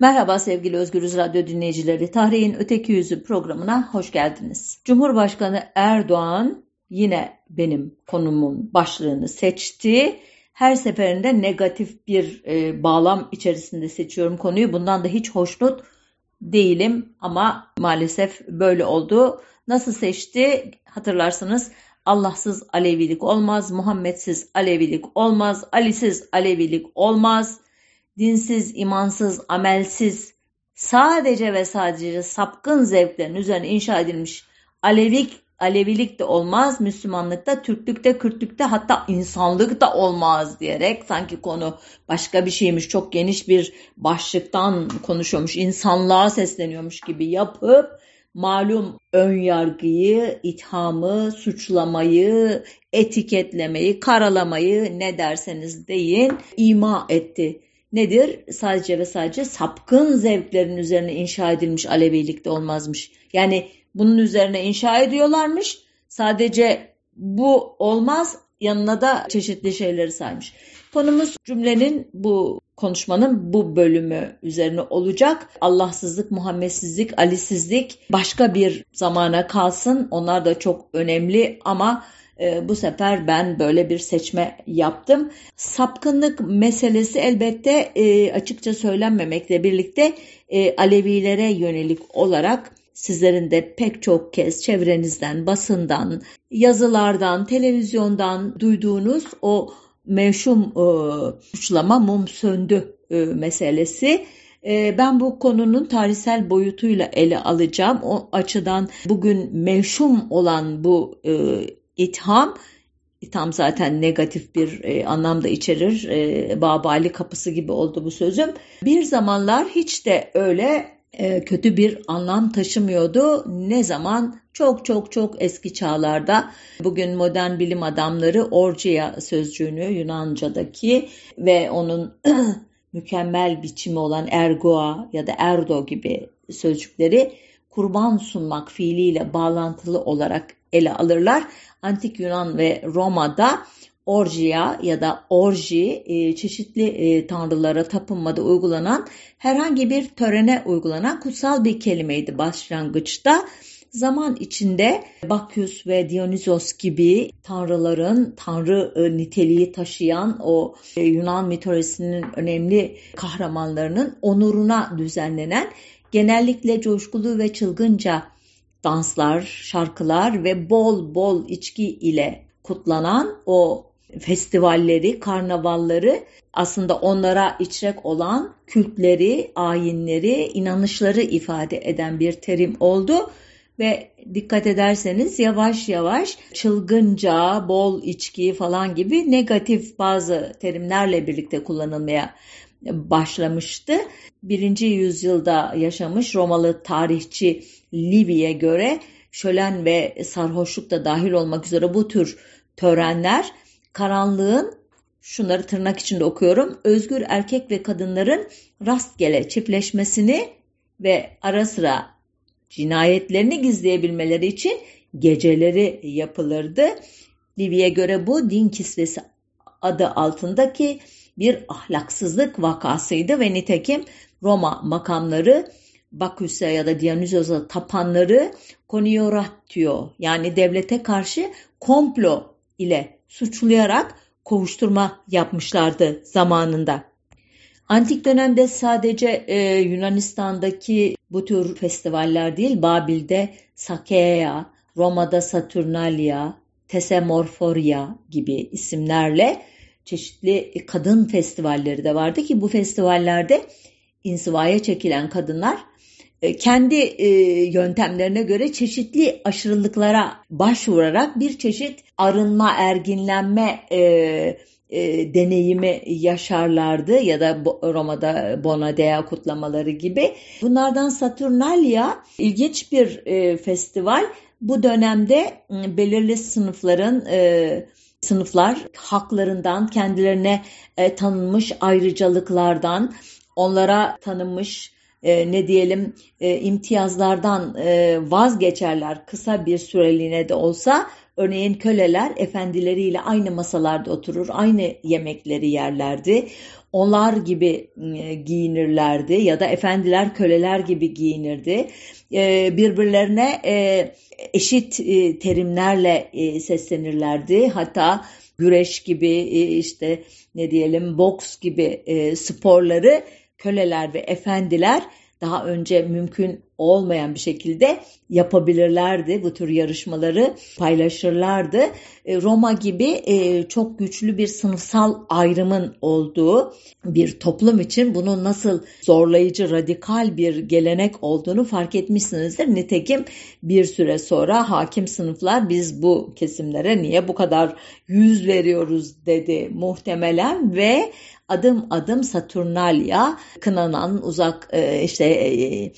Merhaba sevgili Özgürüz Radyo dinleyicileri. Tarihin Öteki Yüzü programına hoş geldiniz. Cumhurbaşkanı Erdoğan yine benim konumun başlığını seçti. Her seferinde negatif bir e, bağlam içerisinde seçiyorum konuyu. Bundan da hiç hoşnut değilim ama maalesef böyle oldu. Nasıl seçti hatırlarsınız. Allahsız Alevilik olmaz, Muhammedsiz Alevilik olmaz, Ali'siz Alevilik olmaz dinsiz, imansız, amelsiz, sadece ve sadece sapkın zevklerin üzerine inşa edilmiş Alevik, Alevilik de olmaz, Müslümanlıkta, Türklükte, Kürtlükte hatta insanlık da olmaz diyerek sanki konu başka bir şeymiş, çok geniş bir başlıktan konuşuyormuş, insanlığa sesleniyormuş gibi yapıp malum ön yargıyı, ithamı, suçlamayı, etiketlemeyi, karalamayı ne derseniz deyin ima etti nedir? Sadece ve sadece sapkın zevklerin üzerine inşa edilmiş Alevilikte olmazmış. Yani bunun üzerine inşa ediyorlarmış. Sadece bu olmaz yanına da çeşitli şeyleri saymış. Konumuz cümlenin bu konuşmanın bu bölümü üzerine olacak. Allahsızlık, Muhammetsizlik, Alisizlik başka bir zamana kalsın. Onlar da çok önemli ama e, bu sefer ben böyle bir seçme yaptım. Sapkınlık meselesi elbette e, açıkça söylenmemekle birlikte e, Alevilere yönelik olarak sizlerin de pek çok kez çevrenizden, basından, yazılardan, televizyondan duyduğunuz o meşhum e, suçlama mum söndü e, meselesi. E, ben bu konunun tarihsel boyutuyla ele alacağım. O açıdan bugün meşhum olan bu e, itham itham zaten negatif bir e, anlamda içerir. E, Babali kapısı gibi oldu bu sözüm. Bir zamanlar hiç de öyle e, kötü bir anlam taşımıyordu. Ne zaman? Çok çok çok eski çağlarda bugün modern bilim adamları orgia sözcüğünü Yunanca'daki ve onun mükemmel biçimi olan ergoa ya da erdo gibi sözcükleri kurban sunmak fiiliyle bağlantılı olarak ele alırlar. Antik Yunan ve Roma'da orgia ya da orji e, çeşitli e, tanrılara tapınmada uygulanan herhangi bir törene uygulanan kutsal bir kelimeydi başlangıçta. Zaman içinde Baküs ve Dionysos gibi tanrıların tanrı e, niteliği taşıyan o Yunan mitolojisinin önemli kahramanlarının onuruna düzenlenen genellikle coşkulu ve çılgınca danslar, şarkılar ve bol bol içki ile kutlanan o festivalleri, karnavalları aslında onlara içrek olan kültleri, ayinleri, inanışları ifade eden bir terim oldu. Ve dikkat ederseniz yavaş yavaş çılgınca, bol içki falan gibi negatif bazı terimlerle birlikte kullanılmaya başlamıştı. Birinci yüzyılda yaşamış Romalı tarihçi Livy'e göre şölen ve sarhoşluk da dahil olmak üzere bu tür törenler karanlığın şunları tırnak içinde okuyorum. Özgür erkek ve kadınların rastgele çiftleşmesini ve ara sıra cinayetlerini gizleyebilmeleri için geceleri yapılırdı. Livy'e göre bu din kisvesi adı altındaki bir ahlaksızlık vakasıydı ve nitekim Roma makamları Baküs'e ya da Dionysos'a tapanları konioratio yani devlete karşı komplo ile suçlayarak kovuşturma yapmışlardı zamanında. Antik dönemde sadece e, Yunanistan'daki bu tür festivaller değil, Babil'de Sakeia, Roma'da Saturnalia, Tesemorforia gibi isimlerle çeşitli kadın festivalleri de vardı ki bu festivallerde insivaya çekilen kadınlar e, kendi e, yöntemlerine göre çeşitli aşırılıklara başvurarak bir çeşit arınma, erginlenme e, e, deneyimi yaşarlardı ya da Roma'da Bonadea kutlamaları gibi. Bunlardan Saturnalia ilginç bir e, festival. Bu dönemde belirli sınıfların e, sınıflar haklarından, kendilerine e, tanınmış ayrıcalıklardan, onlara tanınmış e, ne diyelim e, imtiyazlardan e, vazgeçerler kısa bir süreliğine de olsa. Örneğin köleler efendileriyle aynı masalarda oturur, aynı yemekleri yerlerdi. onlar gibi e, giyinirlerdi ya da efendiler köleler gibi giyinirdi. E, birbirlerine e, eşit terimlerle seslenirlerdi. Hatta güreş gibi işte ne diyelim boks gibi sporları köleler ve efendiler daha önce mümkün olmayan bir şekilde yapabilirlerdi. Bu tür yarışmaları paylaşırlardı. E, Roma gibi e, çok güçlü bir sınıfsal ayrımın olduğu bir toplum için bunun nasıl zorlayıcı, radikal bir gelenek olduğunu fark etmişsinizdir. Nitekim bir süre sonra hakim sınıflar biz bu kesimlere niye bu kadar yüz veriyoruz dedi muhtemelen ve adım adım Saturnalia kınanan, uzak e, işte e,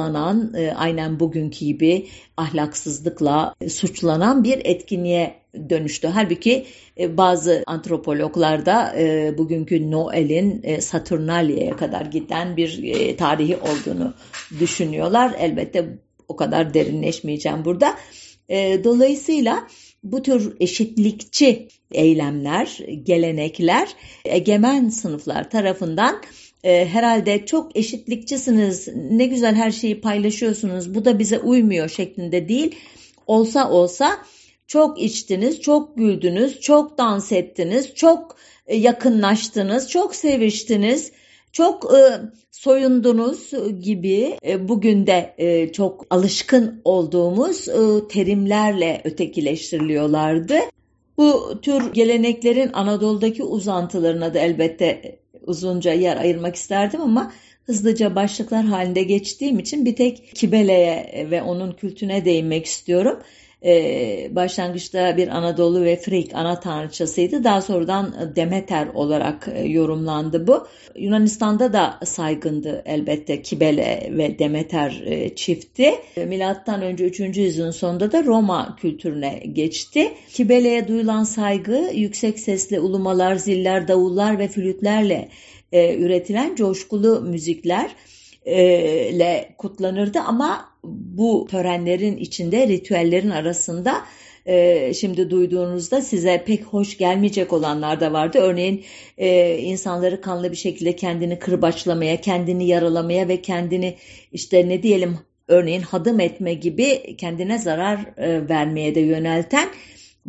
yargılanan, e, aynen bugünkü gibi ahlaksızlıkla suçlanan bir etkinliğe dönüştü. Halbuki bazı antropologlarda bugünkü Noel'in Saturnalia'ya kadar giden bir tarihi olduğunu düşünüyorlar. Elbette o kadar derinleşmeyeceğim burada. Dolayısıyla bu tür eşitlikçi eylemler, gelenekler egemen sınıflar tarafından e, herhalde çok eşitlikçisiniz, ne güzel her şeyi paylaşıyorsunuz, bu da bize uymuyor şeklinde değil. Olsa olsa çok içtiniz, çok güldünüz, çok dans ettiniz, çok e, yakınlaştınız, çok seviştiniz, çok e, soyundunuz gibi e, bugün de e, çok alışkın olduğumuz e, terimlerle ötekileştiriliyorlardı. Bu tür geleneklerin Anadolu'daki uzantılarına da elbette uzunca yer ayırmak isterdim ama hızlıca başlıklar halinde geçtiğim için bir tek Kibele'ye ve onun kültüne değinmek istiyorum e, başlangıçta bir Anadolu ve Frik ana tanrıçasıydı. Daha sonradan Demeter olarak e, yorumlandı bu. Yunanistan'da da saygındı elbette Kibele ve Demeter e, çifti. E, milattan önce 3. yüzyılın sonunda da Roma kültürüne geçti. Kibele'ye duyulan saygı yüksek sesli ulumalar, ziller, davullar ve flütlerle e, üretilen coşkulu müzikler ile kutlanırdı ama bu törenlerin içinde ritüellerin arasında e, şimdi duyduğunuzda size pek hoş gelmeyecek olanlar da vardı. Örneğin e, insanları kanlı bir şekilde kendini kırbaçlamaya, kendini yaralamaya ve kendini işte ne diyelim örneğin hadım etme gibi kendine zarar e, vermeye de yönelten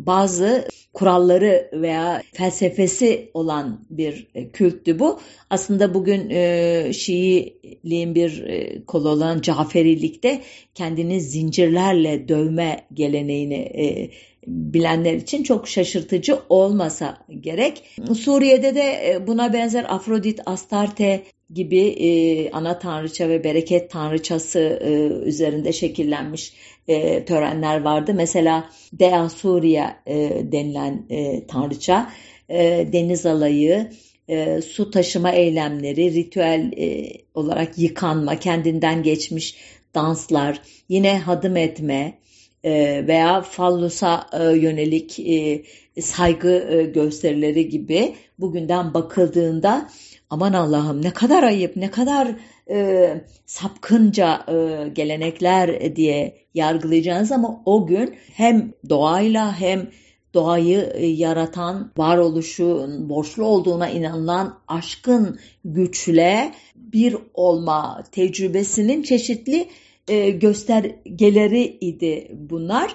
bazı kuralları veya felsefesi olan bir e, külttü bu. Aslında bugün e, Şiiliğin bir e, kolu olan Caferilikte kendini zincirlerle dövme geleneğini e, bilenler için çok şaşırtıcı olmasa gerek. Suriye'de de e, buna benzer Afrodit, Astarte gibi e, ana tanrıça ve bereket tanrıçası e, üzerinde şekillenmiş e, törenler vardı. Mesela Dea Suriye e, denilen e, tanrıça, e, deniz alayı, e, su taşıma eylemleri, ritüel e, olarak yıkanma, kendinden geçmiş danslar, yine hadım etme e, veya fallusa e, yönelik e, saygı e, gösterileri gibi bugünden bakıldığında aman Allah'ım ne kadar ayıp, ne kadar e, sapkınca e, gelenekler diye yargılayacağınız ama o gün hem doğayla hem doğayı e, yaratan varoluşun borçlu olduğuna inanılan aşkın güçle bir olma tecrübesinin çeşitli e, göstergeleri idi bunlar.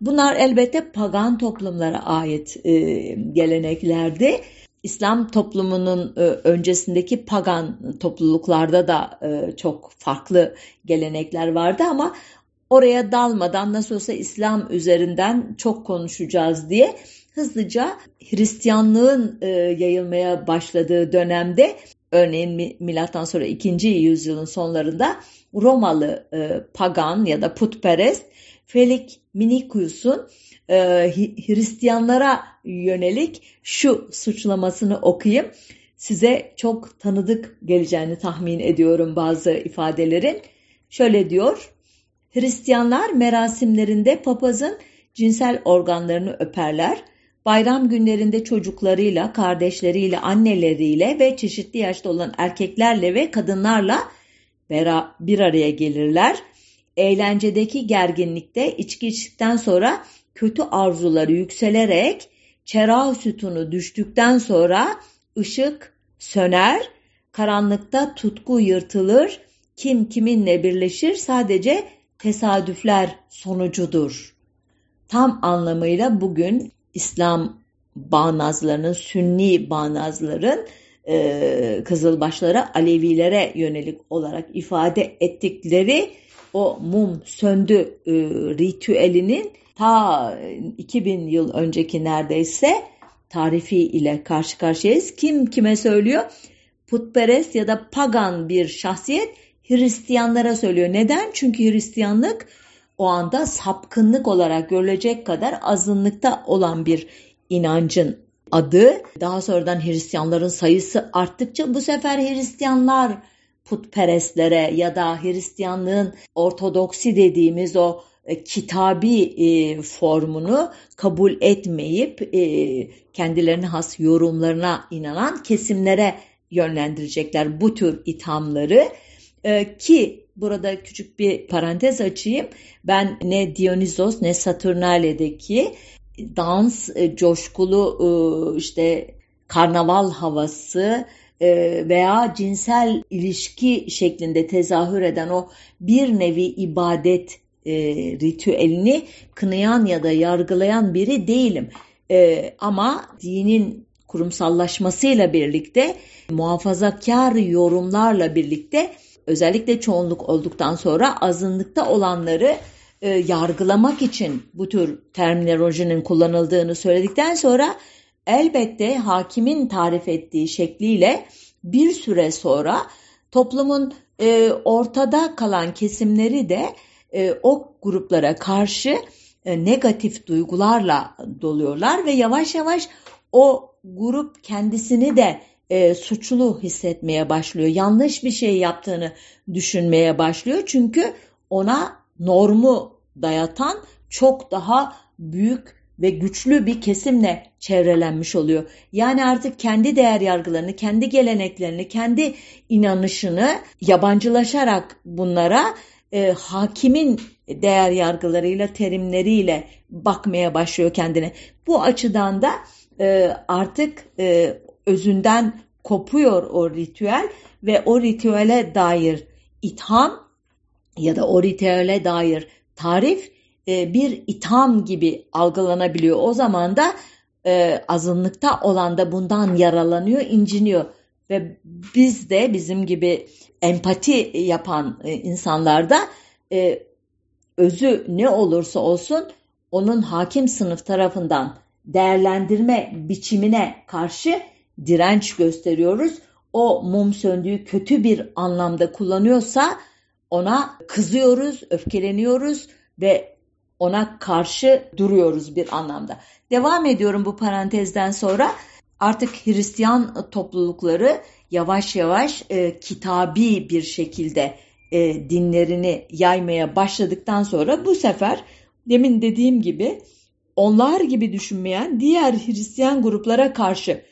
Bunlar elbette pagan toplumlara ait e, geleneklerdi. İslam toplumunun e, öncesindeki pagan topluluklarda da e, çok farklı gelenekler vardı ama oraya dalmadan nasıl olsa İslam üzerinden çok konuşacağız diye hızlıca Hristiyanlığın e, yayılmaya başladığı dönemde örneğin milattan sonra 2. yüzyılın sonlarında Romalı pagan ya da putperest Felik Minikuus'un e, Hristiyanlara yönelik şu suçlamasını okuyayım. Size çok tanıdık geleceğini tahmin ediyorum bazı ifadelerin. Şöyle diyor. Hristiyanlar merasimlerinde papazın cinsel organlarını öperler. Bayram günlerinde çocuklarıyla, kardeşleriyle, anneleriyle ve çeşitli yaşta olan erkeklerle ve kadınlarla bir araya gelirler. Eğlencedeki gerginlikte içki içtikten sonra kötü arzuları yükselerek çera sütunu düştükten sonra ışık, söner, karanlıkta tutku yırtılır, kim kiminle birleşir sadece tesadüfler sonucudur. Tam anlamıyla bugün İslam bağnazlarının, Sünni bağnazların e, Kızılbaşlara, Alevilere yönelik olarak ifade ettikleri o mum söndü e, ritüelinin ta 2000 yıl önceki neredeyse tarifi ile karşı karşıyayız. Kim kime söylüyor? Putperest ya da pagan bir şahsiyet Hristiyanlara söylüyor. Neden? Çünkü Hristiyanlık o anda sapkınlık olarak görülecek kadar azınlıkta olan bir inancın adı. Daha sonradan Hristiyanların sayısı arttıkça bu sefer Hristiyanlar putperestlere ya da Hristiyanlığın ortodoksi dediğimiz o e, kitabi e, formunu kabul etmeyip e, kendilerine has yorumlarına inanan kesimlere yönlendirecekler bu tür ithamları. E, ki burada küçük bir parantez açayım. Ben ne Dionysos ne Saturnale'deki dans e, coşkulu e, işte karnaval havası e, veya cinsel ilişki şeklinde tezahür eden o bir nevi ibadet e, ritüelini kınayan ya da yargılayan biri değilim. E, ama dinin kurumsallaşmasıyla birlikte muhafazakar yorumlarla birlikte özellikle çoğunluk olduktan sonra azınlıkta olanları e, yargılamak için bu tür terminolojinin kullanıldığını söyledikten sonra elbette hakimin tarif ettiği şekliyle bir süre sonra toplumun e, ortada kalan kesimleri de e, o gruplara karşı e, negatif duygularla doluyorlar ve yavaş yavaş o grup kendisini de e, suçlu hissetmeye başlıyor. Yanlış bir şey yaptığını düşünmeye başlıyor. Çünkü ona normu dayatan çok daha büyük ve güçlü bir kesimle çevrelenmiş oluyor. Yani artık kendi değer yargılarını, kendi geleneklerini, kendi inanışını yabancılaşarak bunlara e, hakimin değer yargılarıyla, terimleriyle bakmaya başlıyor kendine. Bu açıdan da e, artık e, özünden kopuyor o ritüel ve o ritüele dair itham ya da o ritüele dair tarif e, bir itham gibi algılanabiliyor. O zaman da e, azınlıkta olan da bundan yaralanıyor, inciniyor. Ve biz de bizim gibi empati yapan e, insanlarda e, özü ne olursa olsun onun hakim sınıf tarafından değerlendirme biçimine karşı direnç gösteriyoruz. O mum söndüğü kötü bir anlamda kullanıyorsa ona kızıyoruz, öfkeleniyoruz ve ona karşı duruyoruz bir anlamda. Devam ediyorum bu parantezden sonra artık Hristiyan toplulukları yavaş yavaş e, kitabi bir şekilde e, dinlerini yaymaya başladıktan sonra bu sefer demin dediğim gibi onlar gibi düşünmeyen diğer Hristiyan gruplara karşı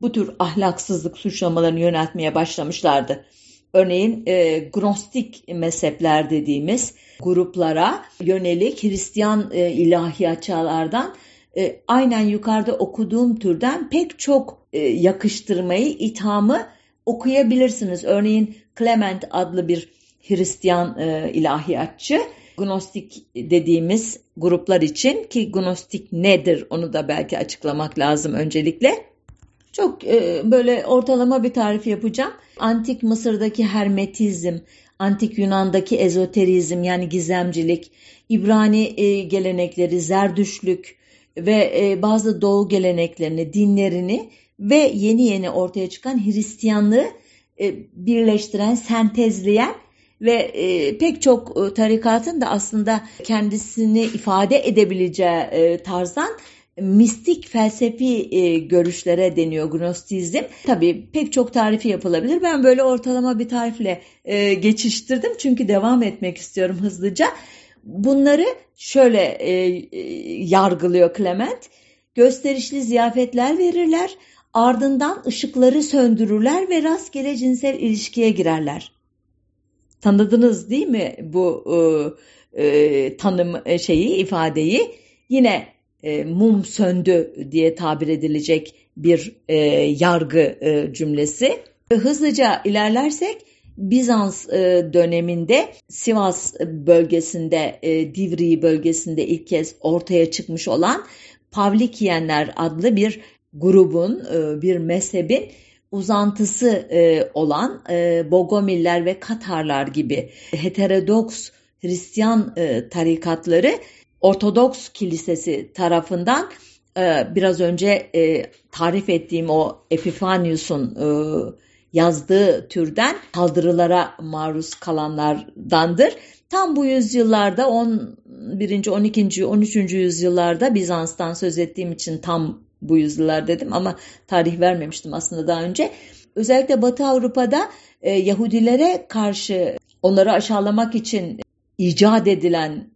bu tür ahlaksızlık suçlamalarını yöneltmeye başlamışlardı. Örneğin e, gnostik mezhepler dediğimiz gruplara yönelik Hristiyan e, ilahiyatçılardan e, aynen yukarıda okuduğum türden pek çok e, yakıştırmayı, ithamı okuyabilirsiniz. Örneğin Clement adlı bir Hristiyan e, ilahiyatçı Gnostik dediğimiz gruplar için ki Gnostik nedir onu da belki açıklamak lazım öncelikle. Çok e, böyle ortalama bir tarif yapacağım. Antik Mısır'daki Hermetizm, Antik Yunan'daki ezoterizm yani gizemcilik, İbrani e, gelenekleri, Zerdüşlük ve e, bazı Doğu geleneklerini, dinlerini ve yeni yeni ortaya çıkan Hristiyanlığı e, birleştiren, sentezleyen ve e, pek çok tarikatın da aslında kendisini ifade edebileceği e, tarzdan mistik felsefi görüşlere deniyor Gnostizm. Tabii pek çok tarifi yapılabilir. Ben böyle ortalama bir tarifle geçiştirdim çünkü devam etmek istiyorum hızlıca. Bunları şöyle e, e, yargılıyor Clement. Gösterişli ziyafetler verirler, ardından ışıkları söndürürler ve rastgele cinsel ilişkiye girerler. Tanıdınız değil mi bu e, e, tanım şeyi, ifadeyi? Yine e, mum söndü diye tabir edilecek bir e, yargı e, cümlesi. Hızlıca ilerlersek Bizans e, döneminde Sivas bölgesinde, e, Divri bölgesinde ilk kez ortaya çıkmış olan Pavlikiyenler adlı bir grubun, e, bir mezhebin uzantısı e, olan Bogomiller ve Katarlar gibi heterodoks Hristiyan tarikatları Ortodoks Kilisesi tarafından biraz önce tarif ettiğim o Epifanius'un yazdığı türden saldırılara maruz kalanlardandır. Tam bu yüzyıllarda 11. 12. 13. yüzyıllarda Bizans'tan söz ettiğim için tam bu yüzyıllar dedim ama tarih vermemiştim aslında daha önce. Özellikle Batı Avrupa'da e, Yahudilere karşı onları aşağılamak için icat edilen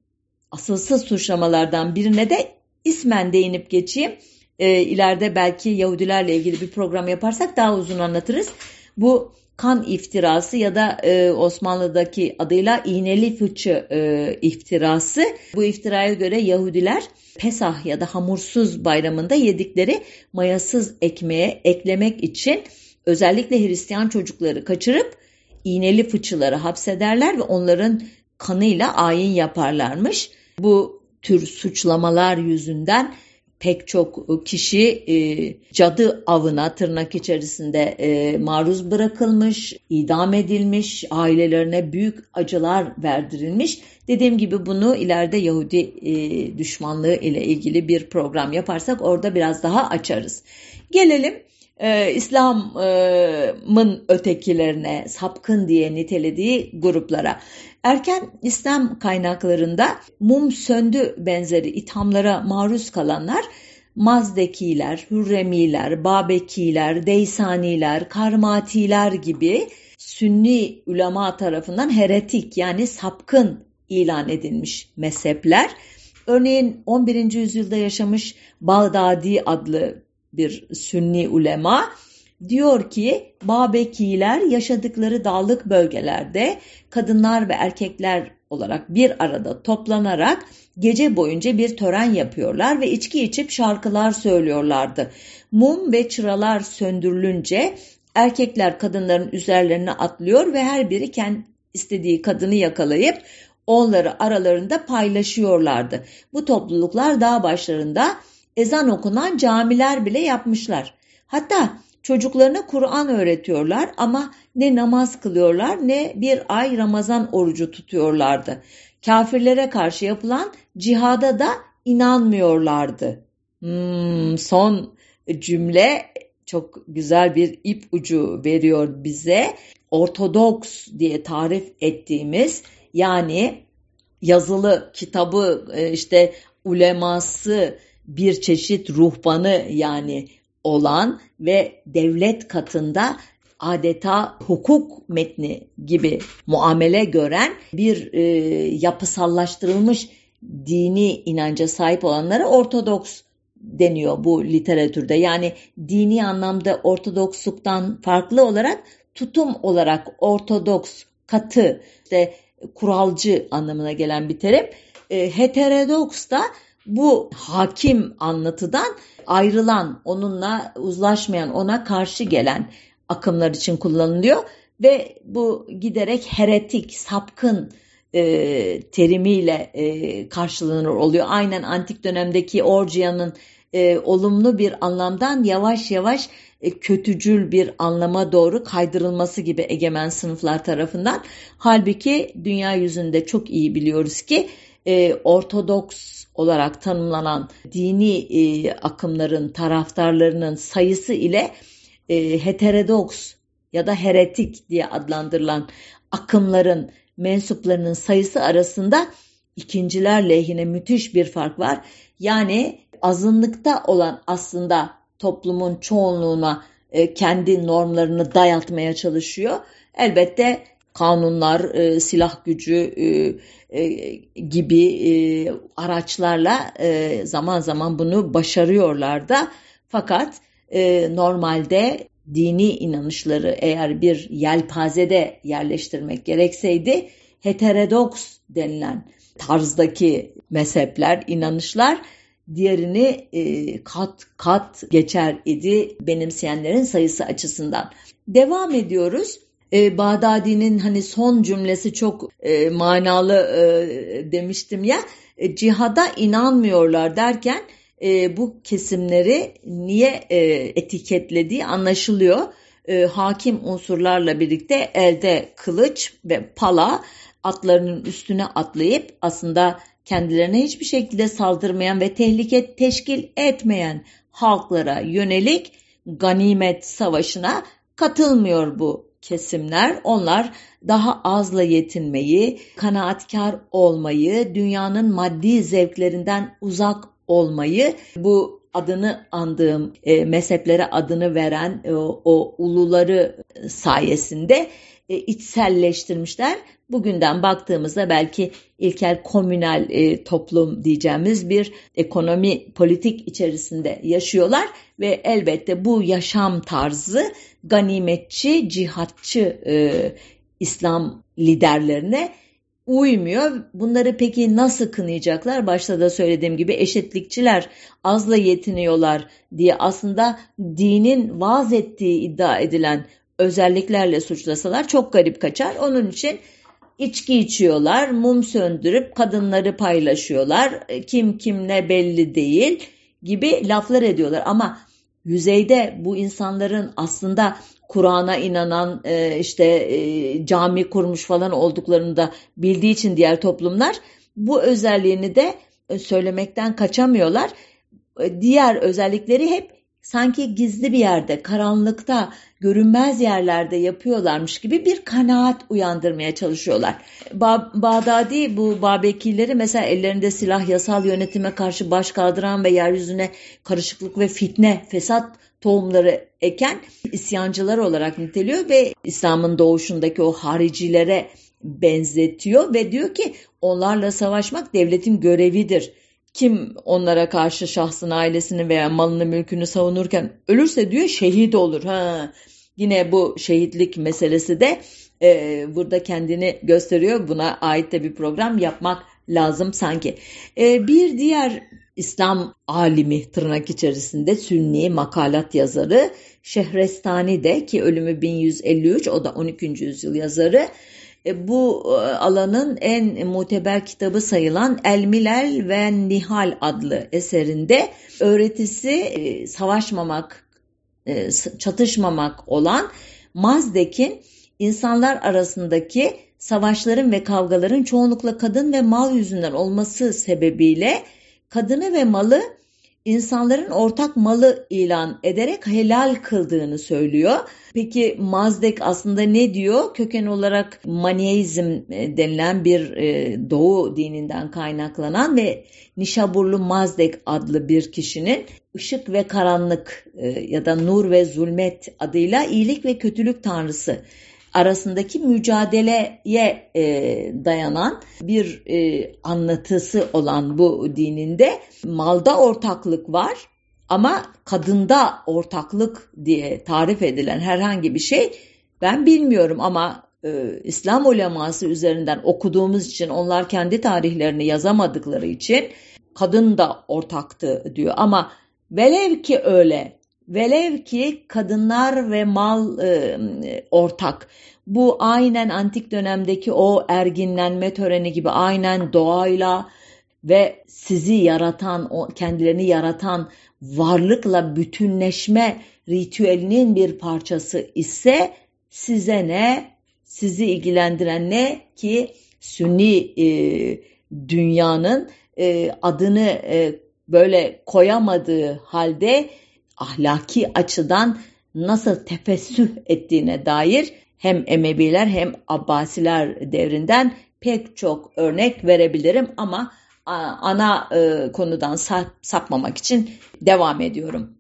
asılsız suçlamalardan birine de ismen değinip geçeyim. E, ileride belki Yahudilerle ilgili bir program yaparsak daha uzun anlatırız. Bu kan iftirası ya da e, Osmanlı'daki adıyla iğneli fıçı e, iftirası. Bu iftiraya göre Yahudiler Pesah ya da hamursuz bayramında yedikleri mayasız ekmeğe eklemek için özellikle Hristiyan çocukları kaçırıp iğneli fıçıları hapsederler ve onların kanıyla ayin yaparlarmış. Bu tür suçlamalar yüzünden pek çok kişi e, cadı avına tırnak içerisinde e, maruz bırakılmış, idam edilmiş, ailelerine büyük acılar verdirilmiş. Dediğim gibi bunu ileride Yahudi e, düşmanlığı ile ilgili bir program yaparsak orada biraz daha açarız. Gelelim e, İslam'ın ötekilerine sapkın diye nitelediği gruplara. Erken İslam kaynaklarında mum söndü benzeri ithamlara maruz kalanlar Mazdekiler, Hürremiler, Babekiler, Deysaniler, Karmatiler gibi Sünni ulema tarafından heretik yani sapkın ilan edilmiş mezhepler. Örneğin 11. yüzyılda yaşamış Bağdadi adlı bir Sünni ulema diyor ki Babekiler yaşadıkları dağlık bölgelerde kadınlar ve erkekler olarak bir arada toplanarak gece boyunca bir tören yapıyorlar ve içki içip şarkılar söylüyorlardı. Mum ve çıralar söndürülünce erkekler kadınların üzerlerine atlıyor ve her biri kendi istediği kadını yakalayıp onları aralarında paylaşıyorlardı. Bu topluluklar dağ başlarında ezan okunan camiler bile yapmışlar. Hatta çocuklarına Kur'an öğretiyorlar ama ne namaz kılıyorlar ne bir ay Ramazan orucu tutuyorlardı. Kafirlere karşı yapılan cihada da inanmıyorlardı. Hmm, son cümle çok güzel bir ip ucu veriyor bize. Ortodoks diye tarif ettiğimiz yani yazılı kitabı e, işte uleması bir çeşit ruhbanı yani olan ve devlet katında adeta hukuk metni gibi muamele gören bir e, yapısallaştırılmış dini inanca sahip olanlara ortodoks deniyor bu literatürde. Yani dini anlamda ortodoksluktan farklı olarak tutum olarak ortodoks, katı, işte kuralcı anlamına gelen bir terim. E, heterodoks da bu hakim anlatıdan ayrılan, onunla uzlaşmayan, ona karşı gelen akımlar için kullanılıyor ve bu giderek heretik, sapkın e, terimiyle e, karşılanır oluyor. Aynen antik dönemdeki Orcia'nın e, olumlu bir anlamdan yavaş yavaş e, kötücül bir anlama doğru kaydırılması gibi egemen sınıflar tarafından. Halbuki dünya yüzünde çok iyi biliyoruz ki e, Ortodoks olarak tanımlanan dini e, akımların taraftarlarının sayısı ile e, heterodoks ya da heretik diye adlandırılan akımların mensuplarının sayısı arasında ikinciler lehine müthiş bir fark var. Yani azınlıkta olan aslında toplumun çoğunluğuna e, kendi normlarını dayatmaya çalışıyor. Elbette kanunlar, e, silah gücü e, e, gibi e, araçlarla e, zaman zaman bunu başarıyorlar da fakat e, normalde dini inanışları eğer bir yelpazede yerleştirmek gerekseydi heterodoks denilen tarzdaki mezhepler, inanışlar diğerini e, kat kat geçer idi benimseyenlerin sayısı açısından. Devam ediyoruz. E, Bağdadi'nin hani son cümlesi çok e, manalı e, demiştim ya e, cihada inanmıyorlar derken e, bu kesimleri niye e, etiketlediği anlaşılıyor. E, hakim unsurlarla birlikte elde kılıç ve pala atlarının üstüne atlayıp aslında kendilerine hiçbir şekilde saldırmayan ve tehlike teşkil etmeyen halklara yönelik ganimet savaşına katılmıyor bu kesimler. Onlar daha azla yetinmeyi, kanaatkar olmayı, dünyanın maddi zevklerinden uzak olmayı, bu adını andığım e, mezheplere adını veren e, o, uluları sayesinde e, içselleştirmişler. Bugünden baktığımızda belki ilkel komünel e, toplum diyeceğimiz bir ekonomi politik içerisinde yaşıyorlar ve elbette bu yaşam tarzı ganimetçi, cihatçı e, İslam liderlerine uymuyor. Bunları peki nasıl kınayacaklar? Başta da söylediğim gibi eşitlikçiler azla yetiniyorlar diye aslında dinin vaaz ettiği iddia edilen özelliklerle suçlasalar çok garip kaçar. Onun için içki içiyorlar, mum söndürüp kadınları paylaşıyorlar, kim kimle belli değil gibi laflar ediyorlar. Ama yüzeyde bu insanların aslında Kur'an'a inanan e, işte e, cami kurmuş falan olduklarını da bildiği için diğer toplumlar bu özelliğini de e, söylemekten kaçamıyorlar. Diğer özellikleri hep sanki gizli bir yerde, karanlıkta, görünmez yerlerde yapıyorlarmış gibi bir kanaat uyandırmaya çalışıyorlar. Ba Bağdadi bu Babekileri mesela ellerinde silah yasal yönetime karşı baş kaldıran ve yeryüzüne karışıklık ve fitne, fesat tohumları eken isyancılar olarak niteliyor ve İslam'ın doğuşundaki o haricilere benzetiyor ve diyor ki onlarla savaşmak devletin görevidir. Kim onlara karşı şahsın ailesini veya malını mülkünü savunurken ölürse diyor şehit olur. Ha. Yine bu şehitlik meselesi de e, burada kendini gösteriyor. Buna ait de bir program yapmak lazım sanki. E, bir diğer İslam alimi tırnak içerisinde Sünni makalat yazarı Şehrestani de ki ölümü 1153 o da 12. yüzyıl yazarı bu e, alanın en muteber kitabı sayılan El Milal ve Nihal adlı eserinde öğretisi e, savaşmamak, çatışmamak olan Mazdek'in insanlar arasındaki savaşların ve kavgaların çoğunlukla kadın ve mal yüzünden olması sebebiyle kadını ve malı insanların ortak malı ilan ederek helal kıldığını söylüyor. Peki Mazdek aslında ne diyor? Köken olarak Maniheizm e, denilen bir e, doğu dininden kaynaklanan ve Nişaburlu Mazdek adlı bir kişinin ışık ve karanlık e, ya da nur ve zulmet adıyla iyilik ve kötülük tanrısı arasındaki mücadeleye e, dayanan bir e, anlatısı olan bu dininde malda ortaklık var ama kadında ortaklık diye tarif edilen herhangi bir şey ben bilmiyorum ama e, İslam uleması üzerinden okuduğumuz için onlar kendi tarihlerini yazamadıkları için kadın da ortaktı diyor ama velev ki öyle Velev ki kadınlar ve mal e, ortak. Bu aynen antik dönemdeki o erginlenme töreni gibi aynen doğayla ve sizi yaratan, o kendilerini yaratan varlıkla bütünleşme ritüelinin bir parçası ise size ne, sizi ilgilendiren ne ki Sünni e, dünyanın e, adını e, böyle koyamadığı halde ahlaki açıdan nasıl tefessüh ettiğine dair hem Emeviler hem Abbasiler devrinden pek çok örnek verebilirim ama ana e, konudan sapmamak için devam ediyorum.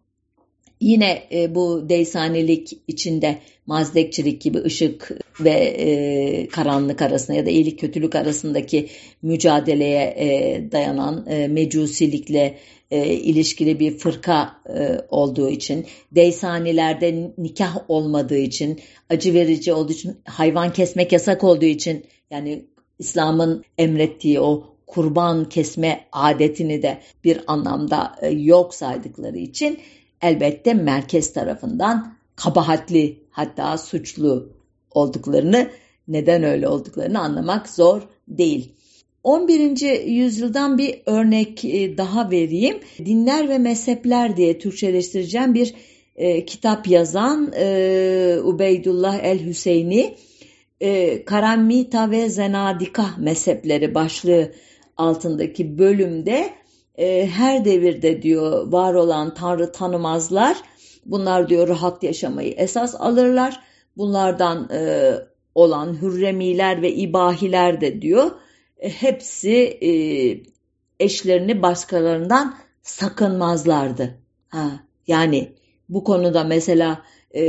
Yine e, bu deysanilik içinde mazdekçilik gibi ışık ve e, karanlık arasında ya da iyilik kötülük arasındaki mücadeleye e, dayanan e, mecusilikle e, ilişkili bir fırka e, olduğu için, deysanilerde nikah olmadığı için, acı verici olduğu için, hayvan kesmek yasak olduğu için yani İslam'ın emrettiği o kurban kesme adetini de bir anlamda e, yok saydıkları için elbette merkez tarafından kabahatli hatta suçlu olduklarını neden öyle olduklarını anlamak zor değil. 11. yüzyıldan bir örnek e, daha vereyim. Dinler ve Mezhepler diye Türkçeleştireceğim bir e, kitap yazan e, Ubeydullah el-Hüseyni e, Karamita ve Zenadika mezhepleri başlığı altındaki bölümde e, her devirde diyor var olan tanrı tanımazlar. Bunlar diyor rahat yaşamayı esas alırlar. Bunlardan e, olan hürremiler ve ibahiler de diyor e, hepsi e, eşlerini başkalarından sakınmazlardı. Ha, yani bu konuda mesela e,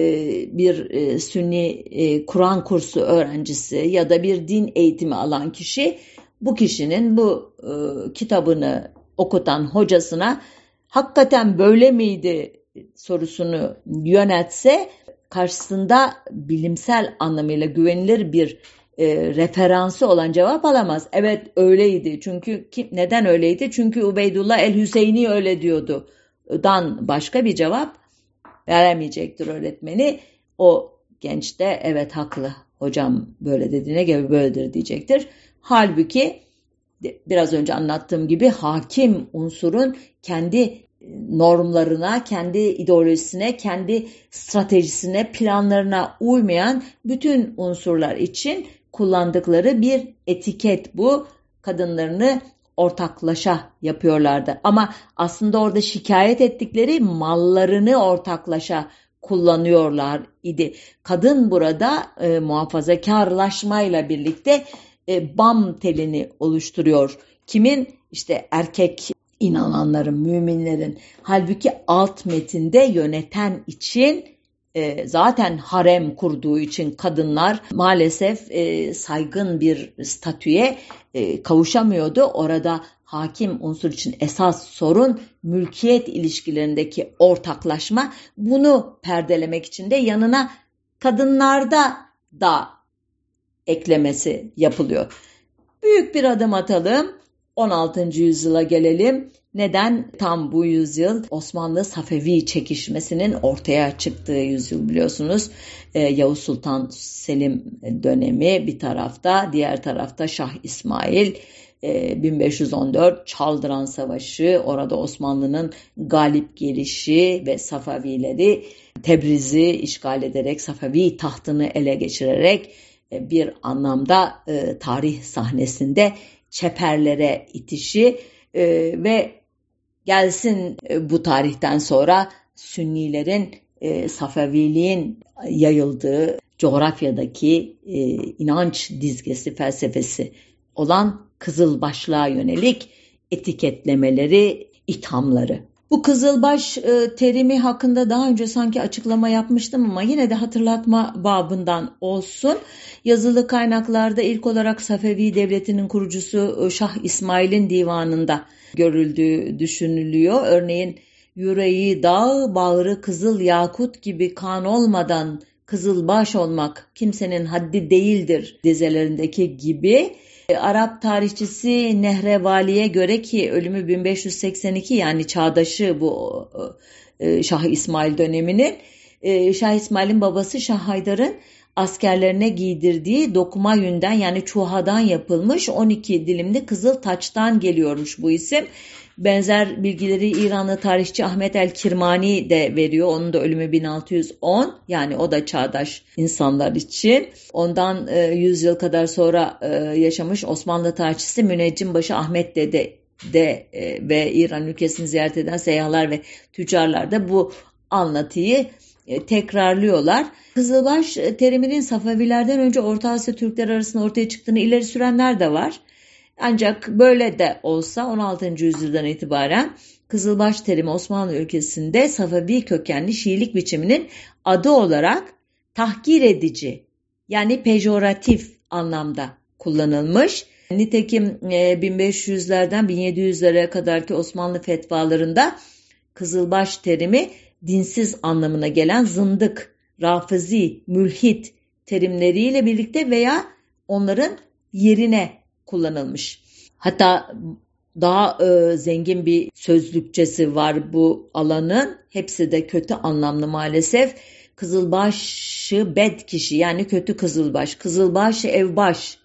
bir e, sünni e, Kur'an kursu öğrencisi ya da bir din eğitimi alan kişi bu kişinin bu e, kitabını okutan hocasına hakikaten böyle miydi sorusunu yönetse karşısında bilimsel anlamıyla güvenilir bir e, referansı olan cevap alamaz. Evet öyleydi. Çünkü kim, neden öyleydi? Çünkü Ubeydullah el-Hüseyini öyle diyordu. Dan başka bir cevap veremeyecektir öğretmeni. O genç de evet haklı hocam böyle dediğine göre böyledir diyecektir. Halbuki biraz önce anlattığım gibi hakim unsurun kendi normlarına, kendi ideolojisine, kendi stratejisine, planlarına uymayan bütün unsurlar için kullandıkları bir etiket bu. Kadınlarını ortaklaşa yapıyorlardı. Ama aslında orada şikayet ettikleri mallarını ortaklaşa kullanıyorlar idi. Kadın burada e, muhafazakarlaşmayla birlikte e, bam telini oluşturuyor. Kimin? işte erkek inananların, müminlerin. Halbuki alt metinde yöneten için e, zaten harem kurduğu için kadınlar maalesef e, saygın bir statüye e, kavuşamıyordu. Orada hakim unsur için esas sorun mülkiyet ilişkilerindeki ortaklaşma. Bunu perdelemek için de yanına kadınlarda da eklemesi yapılıyor. Büyük bir adım atalım. 16. yüzyıla gelelim. Neden? Tam bu yüzyıl Osmanlı-Safevi çekişmesinin ortaya çıktığı yüzyıl biliyorsunuz. Ee, Yavuz Sultan Selim dönemi bir tarafta, diğer tarafta Şah İsmail. 1514 ee, Çaldıran Savaşı, orada Osmanlı'nın galip gelişi ve Safavileri Tebriz'i işgal ederek, Safavi tahtını ele geçirerek e, bir anlamda e, tarih sahnesinde çeperlere itişi e, ve gelsin e, bu tarihten sonra Sünnilerin e, Safaviliğin yayıldığı coğrafyadaki e, inanç dizgesi felsefesi olan Kızılbaşlığa yönelik etiketlemeleri, ithamları. Bu kızılbaş e, terimi hakkında daha önce sanki açıklama yapmıştım ama yine de hatırlatma babından olsun. Yazılı kaynaklarda ilk olarak Safevi Devleti'nin kurucusu e, Şah İsmail'in divanında görüldüğü düşünülüyor. Örneğin yüreği dağ, bağrı kızıl yakut gibi kan olmadan kızılbaş olmak kimsenin haddi değildir dizelerindeki gibi Arap tarihçisi Nehrevali'ye göre ki ölümü 1582 yani çağdaşı bu e, Şah İsmail döneminin. E, Şah İsmail'in babası Şah Haydar'ın askerlerine giydirdiği dokuma yünden yani çuhadan yapılmış 12 dilimli kızıl taçtan geliyormuş bu isim. Benzer bilgileri İranlı tarihçi Ahmet el Kirmani de veriyor. Onun da ölümü 1610 yani o da çağdaş insanlar için. Ondan 100 e, yıl kadar sonra e, yaşamış Osmanlı tarihçisi Müneccimbaşı Ahmet Dede de e, ve İran ülkesini ziyaret eden seyyahlar ve tüccarlar da bu anlatıyı tekrarlıyorlar. Kızılbaş teriminin Safavilerden önce Orta Asya Türkler arasında ortaya çıktığını ileri sürenler de var. Ancak böyle de olsa 16. yüzyıldan itibaren Kızılbaş terimi Osmanlı ülkesinde Safavi kökenli Şiilik biçiminin adı olarak tahkir edici yani pejoratif anlamda kullanılmış. Nitekim 1500'lerden e, 1700'lere kadarki Osmanlı fetvalarında Kızılbaş terimi dinsiz anlamına gelen zındık, rafizi, mülhit terimleriyle birlikte veya onların yerine kullanılmış. Hatta daha e, zengin bir sözlükçesi var bu alanın. Hepsi de kötü anlamlı maalesef. Kızılbaşı bed kişi yani kötü kızılbaş. Kızılbaşı evbaş.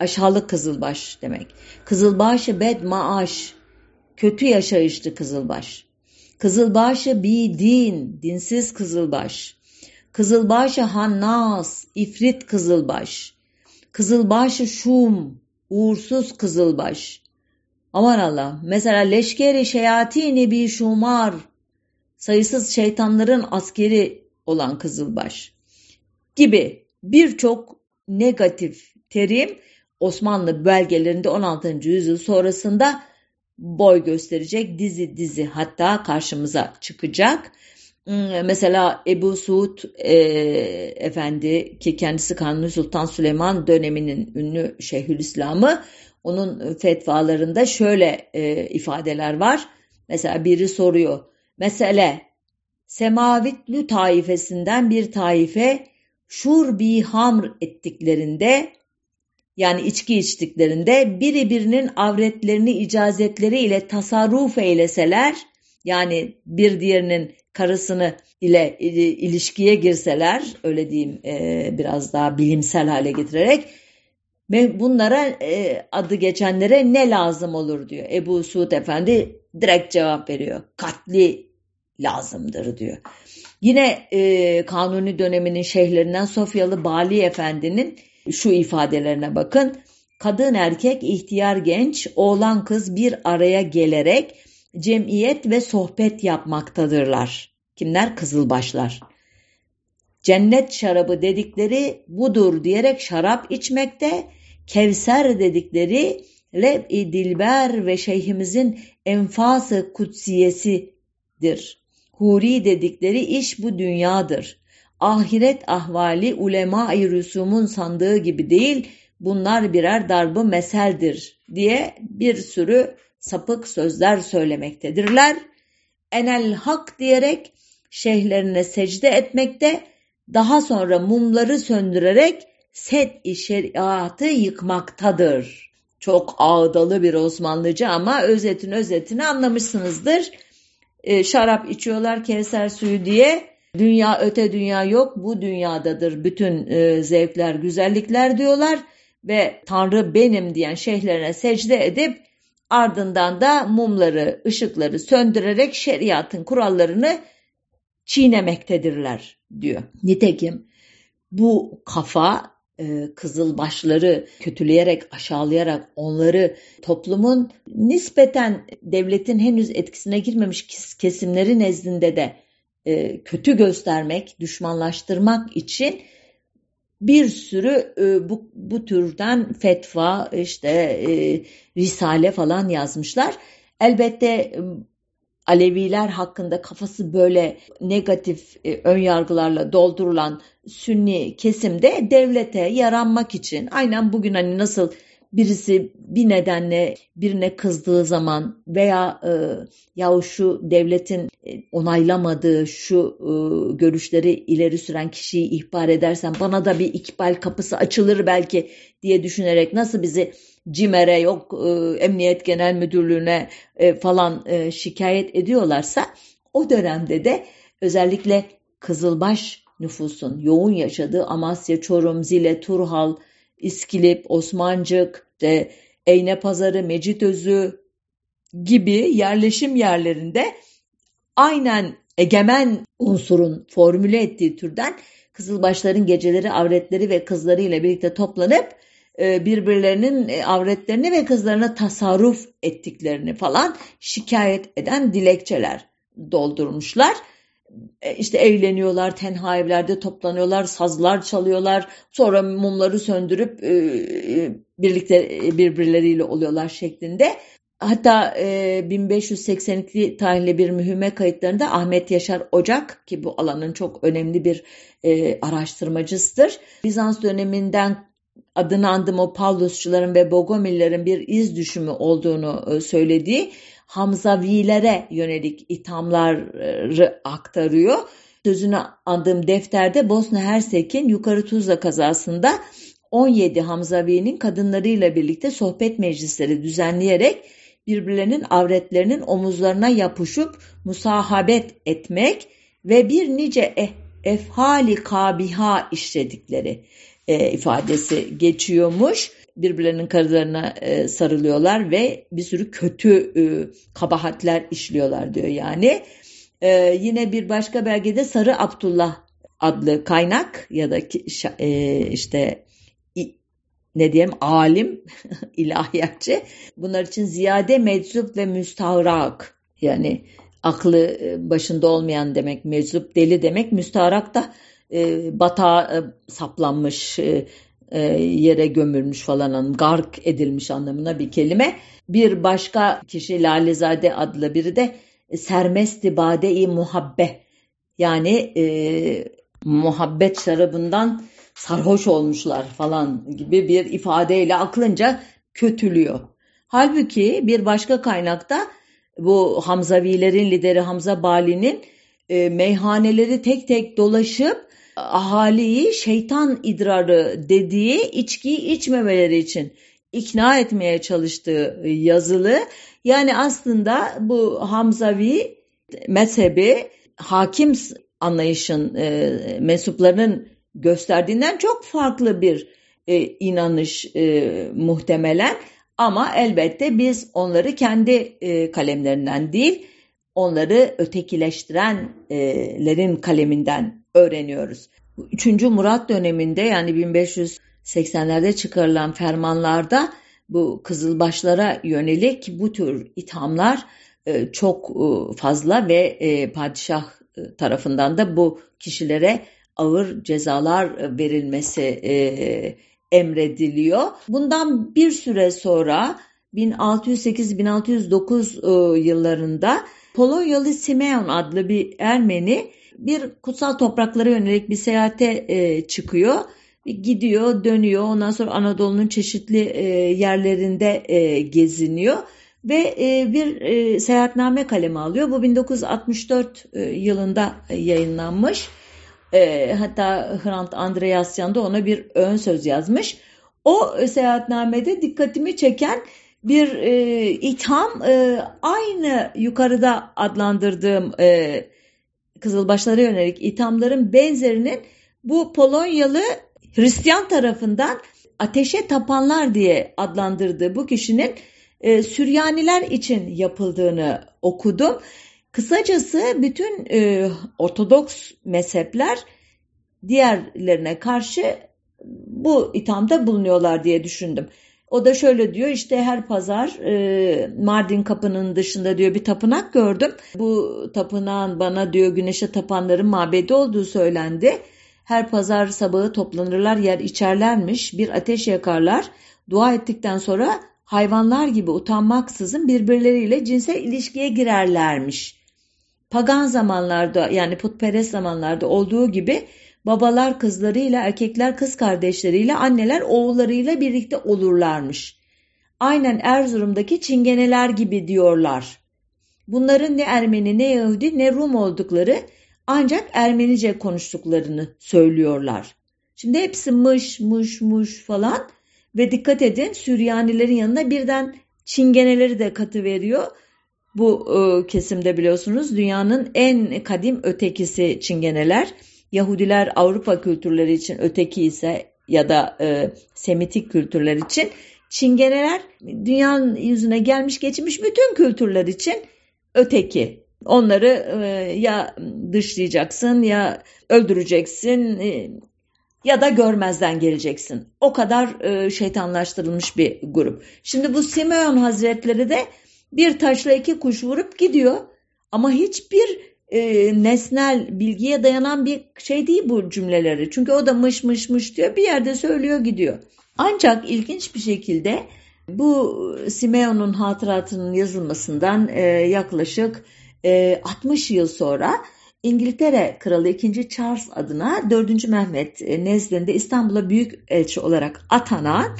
Aşağılık kızılbaş demek. Kızılbaşı bed maaş. Kötü yaşayışlı kızılbaş. Kızılbaşı bi din, dinsiz kızılbaş. Kızılbaşı hannas, ifrit kızılbaş. Kızılbaşı şum, uğursuz kızılbaş. Aman Allah, mesela leşkeri şeyatini bir şumar, sayısız şeytanların askeri olan kızılbaş gibi birçok negatif terim Osmanlı belgelerinde 16. yüzyıl sonrasında boy gösterecek dizi dizi hatta karşımıza çıkacak. Hmm, mesela Ebu Suud e, Efendi ki kendisi Kanuni Sultan Süleyman döneminin ünlü Şeyhülislam'ı onun fetvalarında şöyle e, ifadeler var. Mesela biri soruyor. Mesele Semavitlü taifesinden bir taife şurbi hamr ettiklerinde yani içki içtiklerinde biri birinin avretlerini icazetleri ile tasarruf eyleseler yani bir diğerinin karısını ile ilişkiye girseler öyle diyeyim e, biraz daha bilimsel hale getirerek ve bunlara e, adı geçenlere ne lazım olur diyor. Ebu Suud Efendi direkt cevap veriyor. Katli lazımdır diyor. Yine e, Kanuni döneminin şeyhlerinden Sofyalı Bali Efendi'nin şu ifadelerine bakın. Kadın erkek, ihtiyar genç, oğlan kız bir araya gelerek cemiyet ve sohbet yapmaktadırlar. Kimler? Kızılbaşlar. Cennet şarabı dedikleri budur diyerek şarap içmekte, Kevser dedikleri Leb-i Dilber ve şeyhimizin enfası kutsiyesidir. Huri dedikleri iş bu dünyadır. Ahiret ahvali ulema-i rüsumun sandığı gibi değil, bunlar birer darbı meseldir diye bir sürü sapık sözler söylemektedirler. Enel hak diyerek şeyhlerine secde etmekte, daha sonra mumları söndürerek set-i şeriatı yıkmaktadır. Çok ağdalı bir Osmanlıcı ama özetin özetini anlamışsınızdır. E, şarap içiyorlar Kevser suyu diye. Dünya öte dünya yok bu dünyadadır bütün e, zevkler güzellikler diyorlar ve Tanrı benim diyen şeyhlerine secde edip ardından da mumları ışıkları söndürerek şeriatın kurallarını çiğnemektedirler diyor. Nitekim bu kafa e, kızılbaşları kötüleyerek, aşağılayarak onları toplumun nispeten devletin henüz etkisine girmemiş kesimleri nezdinde de e, kötü göstermek, düşmanlaştırmak için bir sürü e, bu, bu türden fetva, işte e, risale falan yazmışlar. Elbette Aleviler hakkında kafası böyle negatif e, ön yargılarla doldurulan Sünni kesimde devlete yaranmak için aynen bugün hani nasıl birisi bir nedenle birine kızdığı zaman veya e, yahu şu devletin e, onaylamadığı şu e, görüşleri ileri süren kişiyi ihbar edersen bana da bir ikbal kapısı açılır belki diye düşünerek nasıl bizi CİMER'e yok e, Emniyet Genel Müdürlüğü'ne e, falan e, şikayet ediyorlarsa o dönemde de özellikle Kızılbaş nüfusun yoğun yaşadığı Amasya, Çorum, Zile, Turhal, İskilip, Osmancık, de Eyne Pazarı, Mecitözü gibi yerleşim yerlerinde aynen egemen unsurun formüle ettiği türden Kızılbaşların geceleri avretleri ve kızlarıyla birlikte toplanıp e, birbirlerinin e, avretlerini ve kızlarına tasarruf ettiklerini falan şikayet eden dilekçeler doldurmuşlar. E, işte eğleniyorlar, tenha evlerde toplanıyorlar, sazlar çalıyorlar, sonra mumları söndürüp birlikte birbirleriyle oluyorlar şeklinde. Hatta e, 1582 tarihli bir mühime kayıtlarında Ahmet Yaşar Ocak ki bu alanın çok önemli bir e, araştırmacısıdır. Bizans döneminden adını andım o Pavlusçuların ve Bogomillerin bir iz düşümü olduğunu e, söylediği Hamzavilere yönelik ithamları aktarıyor. Sözünü andığım defterde Bosna Hersek'in Yukarı Tuzla kazasında 17 Hamzavi'nin kadınlarıyla birlikte sohbet meclisleri düzenleyerek birbirlerinin avretlerinin omuzlarına yapışıp musahabet etmek ve bir nice eh, efhali kabiha işledikleri e, ifadesi geçiyormuş. Birbirlerinin karılarına e, sarılıyorlar ve bir sürü kötü e, kabahatler işliyorlar diyor yani. E, yine bir başka belgede Sarı Abdullah adlı kaynak ya da e, işte ne diyelim alim, ilahiyatçı. Bunlar için ziyade meczup ve müstahrak yani aklı e, başında olmayan demek, meczup deli demek, müstahrak da e, batağa e, saplanmış, e, e, yere gömülmüş falan, gark edilmiş anlamına bir kelime. Bir başka kişi Lalezade adlı biri de sermesti bade-i muhabbe yani e, muhabbet şarabından sarhoş olmuşlar falan gibi bir ifadeyle aklınca kötülüyor. Halbuki bir başka kaynakta bu Hamzavilerin lideri Hamza Bali'nin e, meyhaneleri tek tek dolaşıp ahaliyi şeytan idrarı dediği içkiyi içmemeleri için ikna etmeye çalıştığı yazılı. Yani aslında bu Hamzavi mezhebi hakim anlayışın e, mensuplarının gösterdiğinden çok farklı bir e, inanış e, muhtemelen. Ama elbette biz onları kendi e, kalemlerinden değil, onları ötekileştirenlerin kaleminden öğreniyoruz. Üçüncü Murat döneminde yani 1580'lerde çıkarılan fermanlarda bu Kızılbaşlara yönelik bu tür ithamlar e, çok e, fazla ve e, padişah tarafından da bu kişilere ağır cezalar verilmesi emrediliyor. Bundan bir süre sonra 1608-1609 e, yıllarında Polonyalı Simeon adlı bir Ermeni bir kutsal topraklara yönelik bir seyahate e, çıkıyor. Gidiyor, dönüyor. Ondan sonra Anadolu'nun çeşitli e, yerlerinde e, geziniyor ve e, bir e, seyahatname kalemi alıyor. Bu 1964 e, yılında yayınlanmış. E, hatta Hrant Andreasyan da ona bir ön söz yazmış. O seyahatnamede dikkatimi çeken bir e, itham e, aynı yukarıda adlandırdığım e, Kızılbaşlara yönelik ithamların benzerinin bu Polonyalı Hristiyan tarafından ateşe tapanlar diye adlandırdığı bu kişinin e, Süryaniler için yapıldığını okudum. Kısacası bütün e, Ortodoks mezhepler diğerlerine karşı bu ithamda bulunuyorlar diye düşündüm. O da şöyle diyor işte her pazar e, Mardin kapının dışında diyor bir tapınak gördüm. Bu tapınağın bana diyor güneşe tapanların mabedi olduğu söylendi. Her pazar sabahı toplanırlar yer içerlermiş bir ateş yakarlar. Dua ettikten sonra hayvanlar gibi utanmaksızın birbirleriyle cinsel ilişkiye girerlermiş pagan zamanlarda yani putperest zamanlarda olduğu gibi babalar kızlarıyla erkekler kız kardeşleriyle anneler oğullarıyla birlikte olurlarmış. Aynen Erzurum'daki çingeneler gibi diyorlar. Bunların ne Ermeni ne Yahudi ne Rum oldukları ancak Ermenice konuştuklarını söylüyorlar. Şimdi hepsi mış mış mış falan ve dikkat edin Süryanilerin yanına birden çingeneleri de katı veriyor. Bu e, kesimde biliyorsunuz dünyanın en kadim ötekisi Çingeneler. Yahudiler Avrupa kültürleri için öteki ise ya da e, Semitik kültürler için Çingeneler dünyanın yüzüne gelmiş geçmiş bütün kültürler için öteki. Onları e, ya dışlayacaksın ya öldüreceksin e, ya da görmezden geleceksin. O kadar e, şeytanlaştırılmış bir grup. Şimdi bu Simeon Hazretleri de bir taşla iki kuş vurup gidiyor. Ama hiçbir e, nesnel bilgiye dayanan bir şey değil bu cümleleri. Çünkü o da mış mış mış diyor bir yerde söylüyor gidiyor. Ancak ilginç bir şekilde bu Simeon'un hatıratının yazılmasından e, yaklaşık e, 60 yıl sonra İngiltere Kralı 2. Charles adına 4. Mehmet e, nezdinde İstanbul'a büyük elçi olarak atanan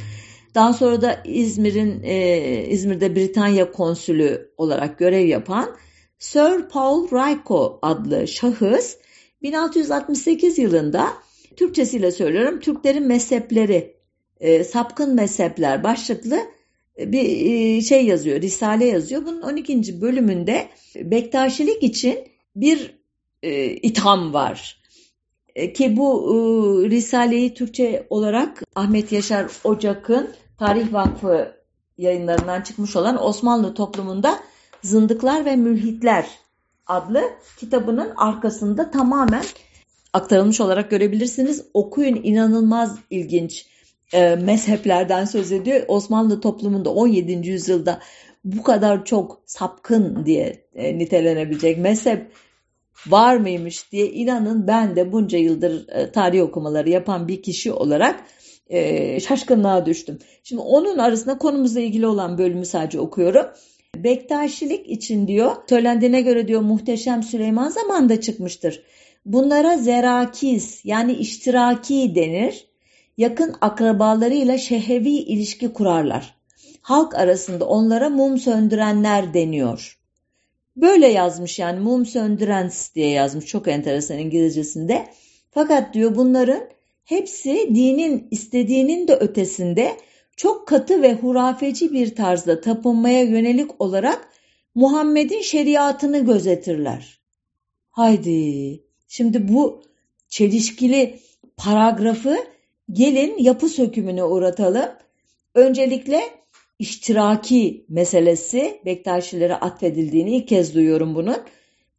daha sonra da İzmir'in e, İzmir'de Britanya konsülü olarak görev yapan Sir Paul Raiko adlı şahıs 1668 yılında Türkçesiyle söylüyorum Türklerin mezhepleri e, sapkın mezhepler başlıklı bir e, şey yazıyor, risale yazıyor. Bunun 12. bölümünde Bektaşilik için bir e, itham var. E, ki bu e, risaleyi Türkçe olarak Ahmet Yaşar Ocak'ın Tarih Vakfı yayınlarından çıkmış olan Osmanlı toplumunda Zındıklar ve Mülhitler adlı kitabının arkasında tamamen aktarılmış olarak görebilirsiniz. Okuyun inanılmaz ilginç e, mezheplerden söz ediyor. Osmanlı toplumunda 17. yüzyılda bu kadar çok sapkın diye e, nitelenebilecek mezhep var mıymış diye inanın ben de bunca yıldır e, tarih okumaları yapan bir kişi olarak e, şaşkınlığa düştüm. Şimdi onun arasında konumuzla ilgili olan bölümü sadece okuyorum. Bektaşilik için diyor, söylendiğine göre diyor muhteşem Süleyman zamanında çıkmıştır. Bunlara zerakiz yani iştiraki denir. Yakın akrabalarıyla şehevi ilişki kurarlar. Halk arasında onlara mum söndürenler deniyor. Böyle yazmış yani mum söndürens diye yazmış çok enteresan İngilizcesinde. Fakat diyor bunların hepsi dinin istediğinin de ötesinde çok katı ve hurafeci bir tarzda tapınmaya yönelik olarak Muhammed'in şeriatını gözetirler. Haydi şimdi bu çelişkili paragrafı gelin yapı sökümüne uğratalım. Öncelikle iştiraki meselesi Bektaşilere atfedildiğini ilk kez duyuyorum bunun.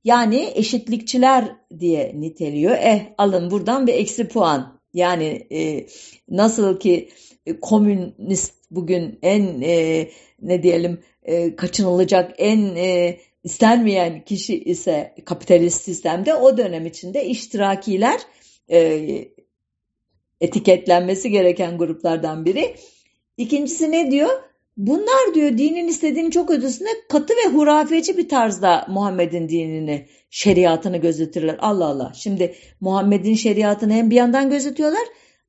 Yani eşitlikçiler diye niteliyor. Eh alın buradan bir eksi puan. Yani e, nasıl ki e, komünist bugün en e, ne diyelim e, kaçınılacak en e, istenmeyen kişi ise kapitalist sistemde o dönem içinde iştirakiler e, etiketlenmesi gereken gruplardan biri. İkincisi ne diyor? Bunlar diyor dinin istediğini çok ötesinde katı ve hurafeci bir tarzda Muhammed'in dinini, şeriatını gözetirler. Allah Allah. Şimdi Muhammed'in şeriatını hem bir yandan gözetiyorlar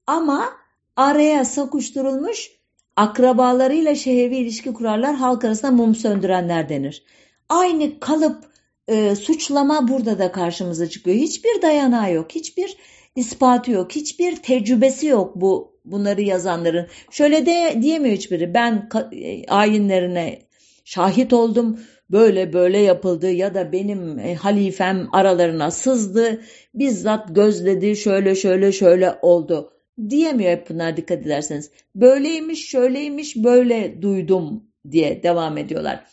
ama araya sakuşturulmuş akrabalarıyla şehevi ilişki kurarlar. Halk arasında mum söndürenler denir. Aynı kalıp e, suçlama burada da karşımıza çıkıyor. Hiçbir dayanağı yok, hiçbir ispatı yok, hiçbir tecrübesi yok bu bunları yazanların. Şöyle de diyemiyor hiçbiri. Ben e, ayinlerine şahit oldum. Böyle böyle yapıldı ya da benim e, halifem aralarına sızdı. Bizzat gözledi. Şöyle şöyle şöyle oldu. Diyemiyor hep bunlar dikkat ederseniz. Böyleymiş, şöyleymiş, böyle duydum diye devam ediyorlar.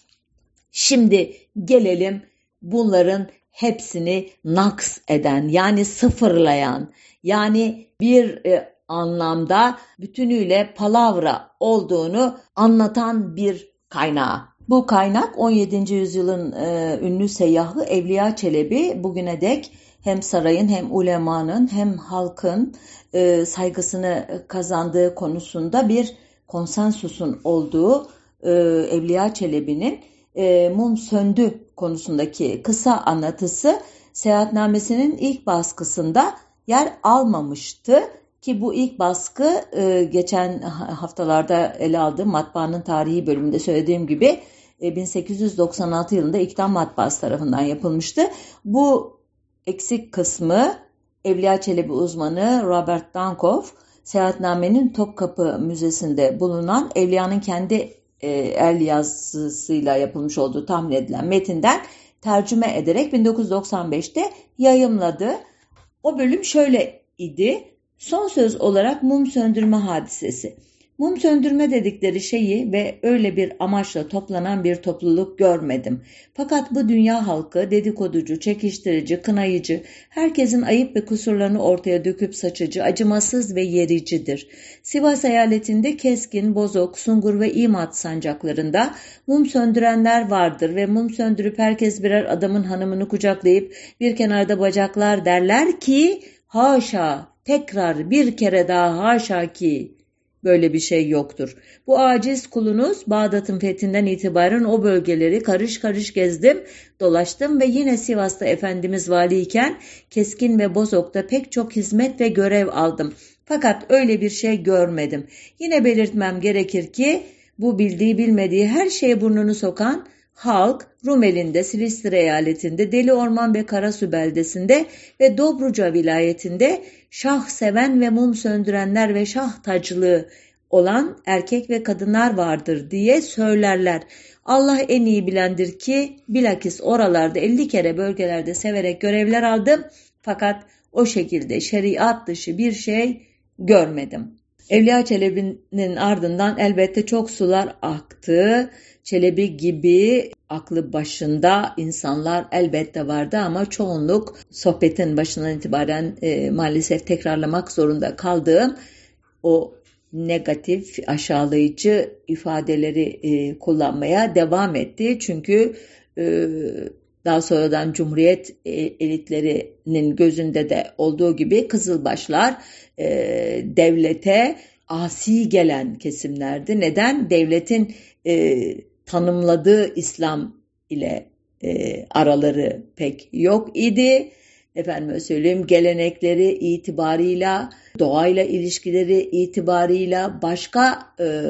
Şimdi gelelim bunların hepsini naks eden yani sıfırlayan yani bir e, anlamda bütünüyle palavra olduğunu anlatan bir kaynağı. Bu kaynak 17. yüzyılın e, ünlü seyyahı Evliya Çelebi bugüne dek hem sarayın hem ulemanın hem halkın e, saygısını kazandığı konusunda bir konsensusun olduğu e, Evliya Çelebi'nin e, mum söndü konusundaki kısa anlatısı seyahatnamesinin ilk baskısında yer almamıştı. Ki bu ilk baskı e, geçen haftalarda ele aldığım matbaanın tarihi bölümünde söylediğim gibi e, 1896 yılında İktam Matbaası tarafından yapılmıştı. Bu eksik kısmı Evliya Çelebi uzmanı Robert Dankoff Seyahatname'nin Topkapı Müzesi'nde bulunan Evliya'nın kendi e, el yazısıyla yapılmış olduğu tahmin edilen metinden tercüme ederek 1995'te yayımladı. O bölüm şöyle idi. Son söz olarak mum söndürme hadisesi. Mum söndürme dedikleri şeyi ve öyle bir amaçla toplanan bir topluluk görmedim. Fakat bu dünya halkı dedikoducu, çekiştirici, kınayıcı, herkesin ayıp ve kusurlarını ortaya döküp saçıcı, acımasız ve yericidir. Sivas eyaletinde Keskin, Bozok, Sungur ve İmat sancaklarında mum söndürenler vardır ve mum söndürüp herkes birer adamın hanımını kucaklayıp bir kenarda bacaklar derler ki haşa tekrar bir kere daha haşa ki böyle bir şey yoktur. Bu aciz kulunuz Bağdat'ın fethinden itibaren o bölgeleri karış karış gezdim, dolaştım ve yine Sivas'ta Efendimiz valiyken Keskin ve Bozok'ta pek çok hizmet ve görev aldım. Fakat öyle bir şey görmedim. Yine belirtmem gerekir ki bu bildiği bilmediği her şeye burnunu sokan halk Rumeli'nde, Silistre eyaletinde, Deli Orman ve Karasu beldesinde ve Dobruca vilayetinde şah seven ve mum söndürenler ve şah tacılığı olan erkek ve kadınlar vardır diye söylerler. Allah en iyi bilendir ki bilakis oralarda 50 kere bölgelerde severek görevler aldım fakat o şekilde şeriat dışı bir şey görmedim. Evliya Çelebi'nin ardından elbette çok sular aktı. Çelebi gibi aklı başında insanlar elbette vardı ama çoğunluk sohbetin başından itibaren e, maalesef tekrarlamak zorunda kaldığım o negatif, aşağılayıcı ifadeleri e, kullanmaya devam etti. Çünkü e, daha sonradan Cumhuriyet e, elitlerinin gözünde de olduğu gibi Kızılbaşlar e, devlete asi gelen kesimlerdi. Neden? Devletin e, tanımladığı İslam ile e, araları pek yok idi. Efendim söyleyeyim gelenekleri itibarıyla, doğayla ilişkileri itibarıyla başka e,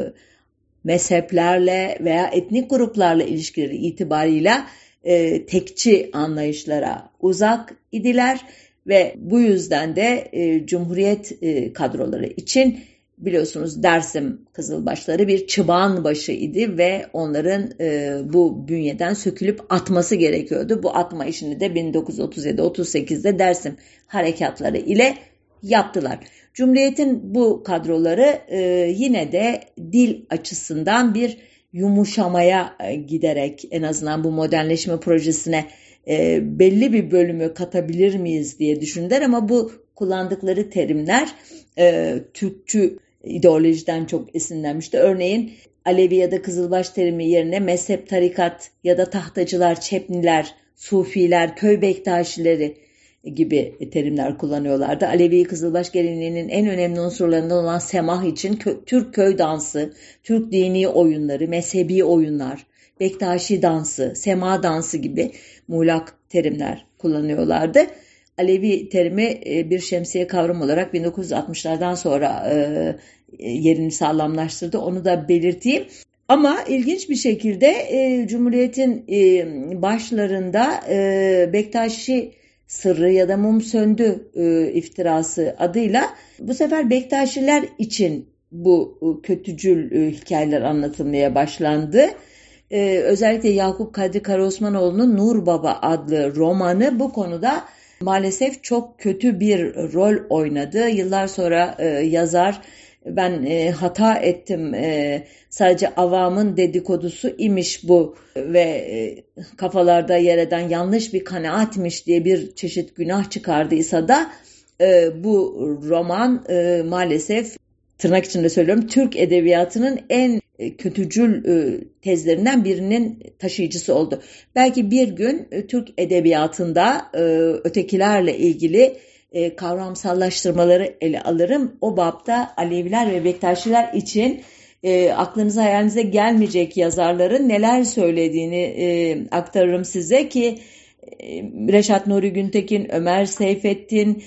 mezheplerle veya etnik gruplarla ilişkileri itibarıyla e, tekçi anlayışlara uzak idiler ve bu yüzden de e, Cumhuriyet e, kadroları için biliyorsunuz Dersim Kızılbaşları bir çıban başı idi ve onların e, bu bünyeden sökülüp atması gerekiyordu. Bu atma işini de 1937-38'de Dersim harekatları ile yaptılar. Cumhuriyet'in bu kadroları e, yine de dil açısından bir yumuşamaya e, giderek en azından bu modernleşme projesine e, belli bir bölümü katabilir miyiz diye düşündüler ama bu kullandıkları terimler e, Türkçü ideolojiden çok esinlenmişti. Örneğin Alevi ya da Kızılbaş terimi yerine mezhep, tarikat ya da tahtacılar, çepniler, sufiler, köy bektaşileri gibi terimler kullanıyorlardı. Alevi Kızılbaş geleneğinin en önemli unsurlarından olan semah için kö Türk köy dansı, Türk dini oyunları, mezhebi oyunlar, Bektaşi dansı, sema dansı gibi muğlak terimler kullanıyorlardı. Alevi terimi e, bir şemsiye kavram olarak 1960'lardan sonra e, e, yerini sağlamlaştırdı. Onu da belirteyim. Ama ilginç bir şekilde Cumhuriyet'in başlarında Bektaşi sırrı ya da mum söndü iftirası adıyla bu sefer Bektaşiler için bu kötücül hikayeler anlatılmaya başlandı. özellikle Yakup Kadri Karaosmanoğlu'nun Nur Baba adlı romanı bu konuda maalesef çok kötü bir rol oynadı. Yıllar sonra e, yazar ben e, hata ettim e, sadece avamın dedikodusu imiş bu ve e, kafalarda yer eden yanlış bir kanaatmiş diye bir çeşit günah çıkardıysa da e, bu roman e, maalesef tırnak içinde söylüyorum Türk edebiyatının en kötücül e, tezlerinden birinin taşıyıcısı oldu. Belki bir gün e, Türk edebiyatında ötekilerle ilgili kavramsallaştırmaları ele alırım. O babda Aleviler ve Bektaşiler için aklınıza hayalinize gelmeyecek yazarların neler söylediğini aktarırım size ki Reşat Nuri Güntekin, Ömer Seyfettin,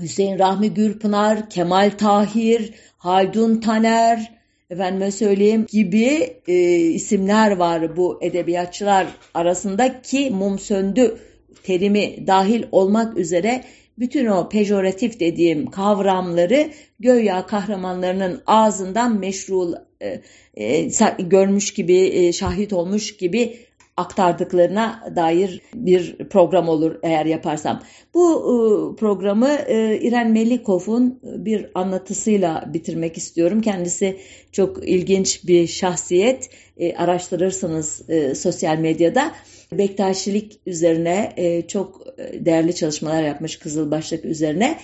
Hüseyin Rahmi Gürpınar, Kemal Tahir, Haldun Taner, efendime söyleyeyim gibi e, isimler var bu edebiyatçılar arasında ki mum söndü terimi dahil olmak üzere bütün o pejoratif dediğim kavramları göya kahramanlarının ağzından meşru e, e, görmüş gibi, e, şahit olmuş gibi aktardıklarına dair bir program olur eğer yaparsam. Bu e, programı e, İren Melikov'un bir anlatısıyla bitirmek istiyorum. Kendisi çok ilginç bir şahsiyet. E, araştırırsınız sosyal medyada. Bektaşilik üzerine çok değerli çalışmalar yapmış Kızılbaşlık üzerine.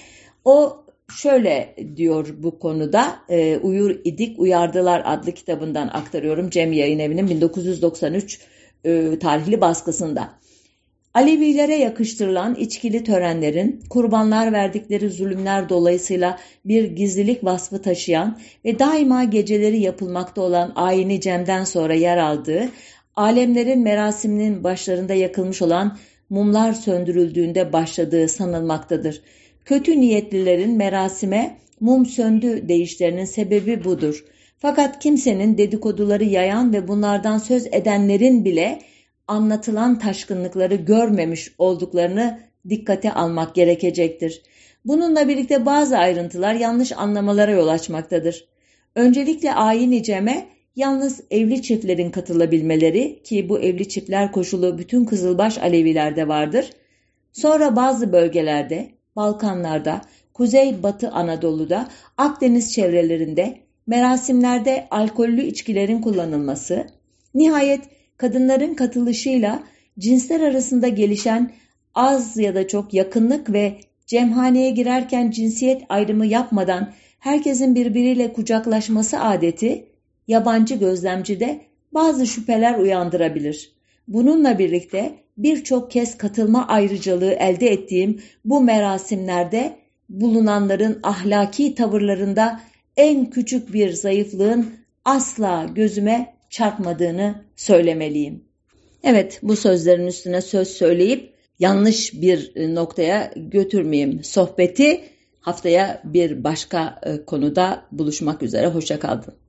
O şöyle diyor bu konuda Uyur İdik Uyardılar adlı kitabından aktarıyorum. Cem Yayın Evi'nin 1993 e, tarihli baskısında. Alevilere yakıştırılan içkili törenlerin kurbanlar verdikleri zulümler dolayısıyla bir gizlilik vasfı taşıyan ve daima geceleri yapılmakta olan ayini cemden sonra yer aldığı, alemlerin merasiminin başlarında yakılmış olan mumlar söndürüldüğünde başladığı sanılmaktadır. Kötü niyetlilerin merasime mum söndü deyişlerinin sebebi budur. Fakat kimsenin dedikoduları yayan ve bunlardan söz edenlerin bile anlatılan taşkınlıkları görmemiş olduklarını dikkate almak gerekecektir. Bununla birlikte bazı ayrıntılar yanlış anlamalara yol açmaktadır. Öncelikle ayin ceme yalnız evli çiftlerin katılabilmeleri ki bu evli çiftler koşulu bütün Kızılbaş Alevilerde vardır. Sonra bazı bölgelerde, Balkanlarda, Kuzey Batı Anadolu'da, Akdeniz çevrelerinde merasimlerde alkollü içkilerin kullanılması, nihayet kadınların katılışıyla cinsler arasında gelişen az ya da çok yakınlık ve cemhaneye girerken cinsiyet ayrımı yapmadan herkesin birbiriyle kucaklaşması adeti yabancı gözlemcide bazı şüpheler uyandırabilir. Bununla birlikte birçok kez katılma ayrıcalığı elde ettiğim bu merasimlerde bulunanların ahlaki tavırlarında en küçük bir zayıflığın asla gözüme çarpmadığını söylemeliyim. Evet bu sözlerin üstüne söz söyleyip yanlış bir noktaya götürmeyeyim sohbeti. Haftaya bir başka konuda buluşmak üzere. Hoşçakalın.